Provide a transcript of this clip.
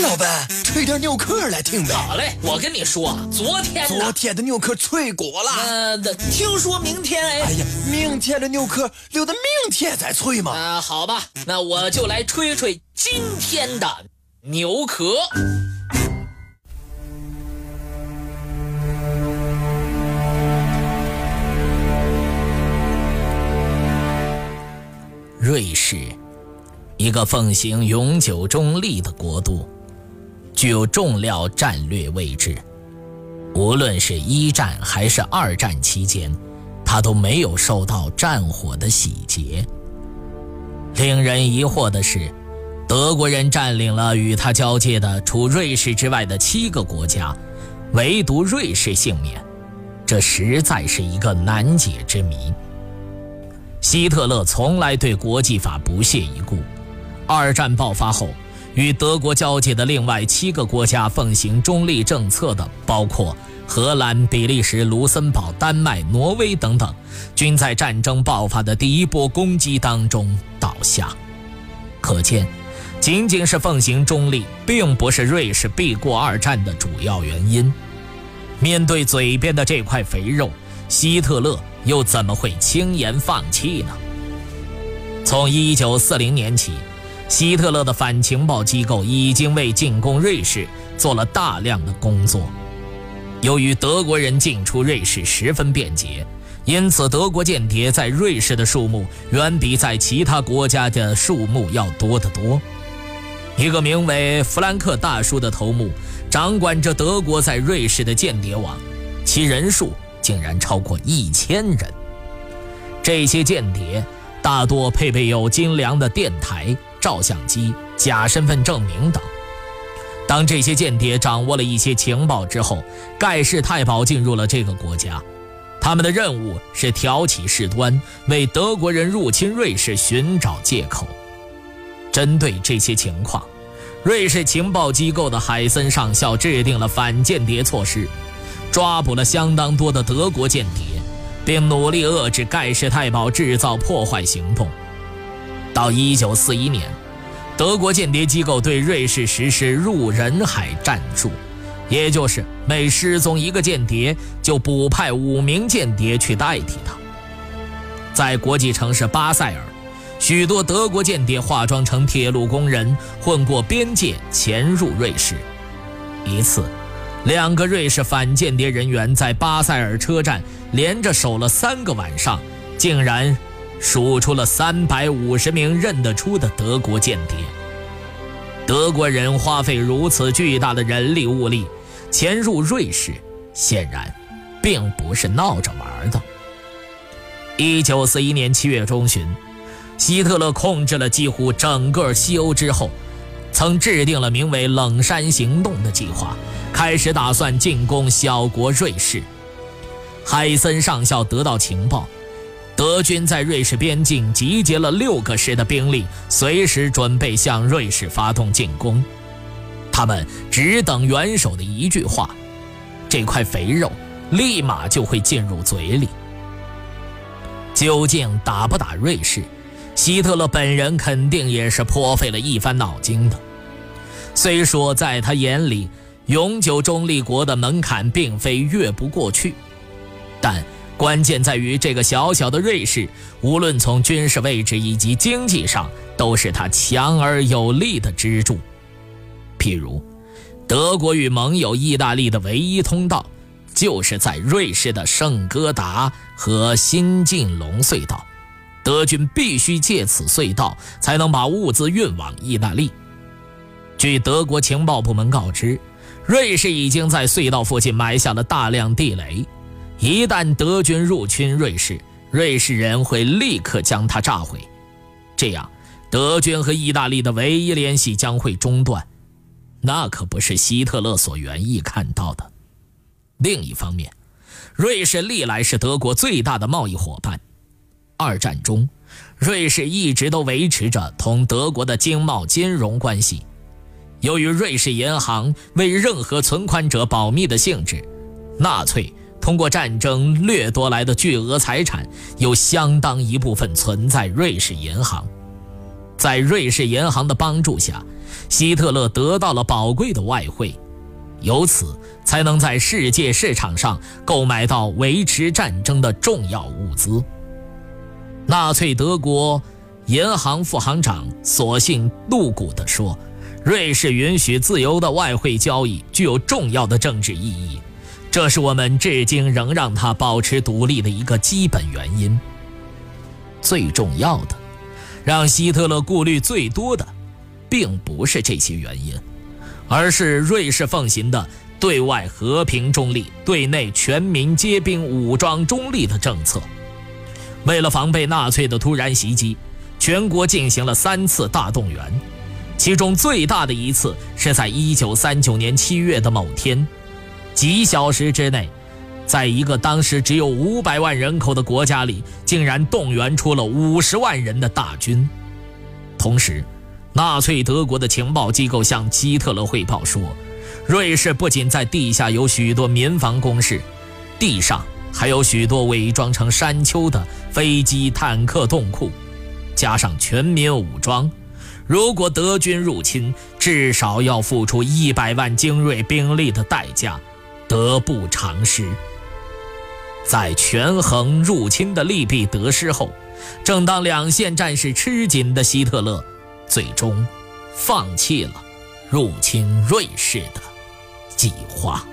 老板，吹点牛壳来听呗。好嘞，我跟你说，昨天昨天的牛壳吹过了。呃，听说明天哎。哎呀，明天的牛壳留到明天再吹嘛。啊，好吧，那我就来吹吹今天的牛壳。瑞士，一个奉行永久中立的国度，具有重要战略位置。无论是一战还是二战期间，它都没有受到战火的洗劫。令人疑惑的是，德国人占领了与它交界的除瑞士之外的七个国家，唯独瑞士幸免，这实在是一个难解之谜。希特勒从来对国际法不屑一顾。二战爆发后，与德国交界的另外七个国家奉行中立政策的，包括荷兰、比利时、卢森堡、丹麦、挪威等等，均在战争爆发的第一波攻击当中倒下。可见，仅仅是奉行中立，并不是瑞士避过二战的主要原因。面对嘴边的这块肥肉，希特勒。又怎么会轻言放弃呢？从1940年起，希特勒的反情报机构已经为进攻瑞士做了大量的工作。由于德国人进出瑞士十分便捷，因此德国间谍在瑞士的数目远比在其他国家的数目要多得多。一个名为弗兰克大叔的头目掌管着德国在瑞士的间谍网，其人数。竟然超过一千人。这些间谍大多配备有精良的电台、照相机、假身份证明等。当这些间谍掌握了一些情报之后，盖世太保进入了这个国家。他们的任务是挑起事端，为德国人入侵瑞士寻找借口。针对这些情况，瑞士情报机构的海森上校制定了反间谍措施。抓捕了相当多的德国间谍，并努力遏制盖世太保制造破坏行动。到1941年，德国间谍机构对瑞士实施入人海战术，也就是每失踪一个间谍，就补派五名间谍去代替他。在国际城市巴塞尔，许多德国间谍化妆成铁路工人，混过边界潜入瑞士。一次。两个瑞士反间谍人员在巴塞尔车站连着守了三个晚上，竟然数出了三百五十名认得出的德国间谍。德国人花费如此巨大的人力物力潜入瑞士，显然并不是闹着玩的。一九四一年七月中旬，希特勒控制了几乎整个西欧之后，曾制定了名为“冷山行动”的计划。开始打算进攻小国瑞士。海森上校得到情报，德军在瑞士边境集结了六个师的兵力，随时准备向瑞士发动进攻。他们只等元首的一句话，这块肥肉立马就会进入嘴里。究竟打不打瑞士，希特勒本人肯定也是颇费了一番脑筋的。虽说在他眼里，永久中立国的门槛并非越不过去，但关键在于这个小小的瑞士，无论从军事位置以及经济上，都是他强而有力的支柱。譬如，德国与盟友意大利的唯一通道，就是在瑞士的圣哥达和新晋隆隧道，德军必须借此隧道才能把物资运往意大利。据德国情报部门告知。瑞士已经在隧道附近埋下了大量地雷，一旦德军入侵瑞士，瑞士人会立刻将它炸毁，这样德军和意大利的唯一联系将会中断，那可不是希特勒所愿意看到的。另一方面，瑞士历来是德国最大的贸易伙伴，二战中，瑞士一直都维持着同德国的经贸金融关系。由于瑞士银行为任何存款者保密的性质，纳粹通过战争掠夺来的巨额财产有相当一部分存在瑞士银行。在瑞士银行的帮助下，希特勒得到了宝贵的外汇，由此才能在世界市场上购买到维持战争的重要物资。纳粹德国银行副行长索性露骨地说：“瑞士允许自由的外汇交易，具有重要的政治意义，这是我们至今仍让它保持独立的一个基本原因。最重要的，让希特勒顾虑最多的，并不是这些原因，而是瑞士奉行的对外和平中立、对内全民皆兵武装中立的政策。”为了防备纳粹的突然袭击，全国进行了三次大动员，其中最大的一次是在1939年7月的某天，几小时之内，在一个当时只有500万人口的国家里，竟然动员出了50万人的大军。同时，纳粹德国的情报机构向希特勒汇报说，瑞士不仅在地下有许多民防工事，地上。还有许多伪装成山丘的飞机、坦克洞库，加上全民武装，如果德军入侵，至少要付出一百万精锐兵力的代价，得不偿失。在权衡入侵的利弊得失后，正当两线战事吃紧的希特勒，最终放弃了入侵瑞士的计划。